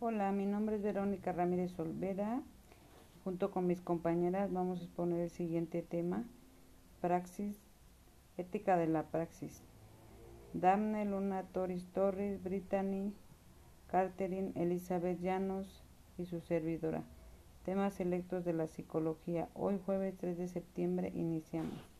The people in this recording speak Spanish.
Hola, mi nombre es Verónica Ramírez Olvera. Junto con mis compañeras vamos a exponer el siguiente tema, praxis, ética de la praxis. Damne Luna Torres Torres, Brittany, Catherine Elizabeth Llanos y su servidora. Temas selectos de la psicología. Hoy jueves 3 de septiembre iniciamos.